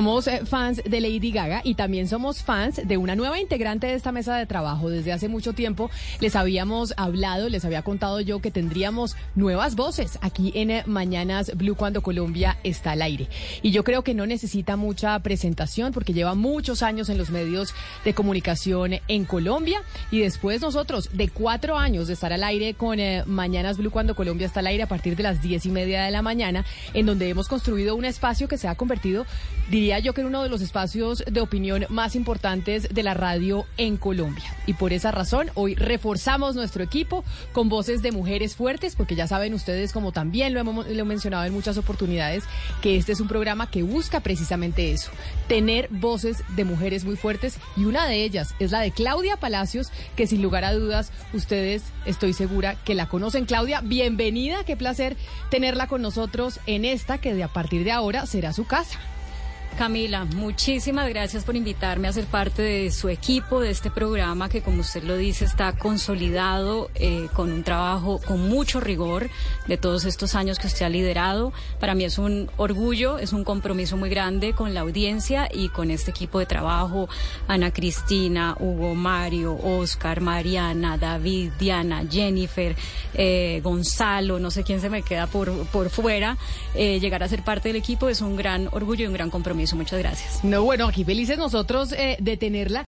Somos eh, fans de Lady Gaga y también somos fans de una nueva integrante de esta mesa de trabajo. Desde hace mucho tiempo les habíamos hablado, les había contado yo que tendríamos nuevas voces aquí en eh, Mañanas Blue cuando Colombia está al aire. Y yo creo que no necesita mucha presentación porque lleva muchos años en los medios de comunicación en Colombia y después nosotros de cuatro años de estar al aire con eh, Mañanas Blue cuando Colombia está al aire a partir de las diez y media de la mañana, en donde hemos construido un espacio que se ha convertido diría yo que en uno de los espacios de opinión más importantes de la radio en Colombia. Y por esa razón, hoy reforzamos nuestro equipo con voces de mujeres fuertes, porque ya saben ustedes, como también lo hemos lo mencionado en muchas oportunidades, que este es un programa que busca precisamente eso, tener voces de mujeres muy fuertes. Y una de ellas es la de Claudia Palacios, que sin lugar a dudas ustedes estoy segura que la conocen. Claudia, bienvenida, qué placer tenerla con nosotros en esta que de a partir de ahora será su casa. Camila, muchísimas gracias por invitarme a ser parte de su equipo, de este programa que, como usted lo dice, está consolidado eh, con un trabajo con mucho rigor de todos estos años que usted ha liderado. Para mí es un orgullo, es un compromiso muy grande con la audiencia y con este equipo de trabajo, Ana Cristina, Hugo Mario, Oscar, Mariana, David, Diana, Jennifer, eh, Gonzalo, no sé quién se me queda por, por fuera. Eh, llegar a ser parte del equipo es un gran orgullo y un gran compromiso. Muchas gracias. No, bueno, aquí felices nosotros eh, de tenerla.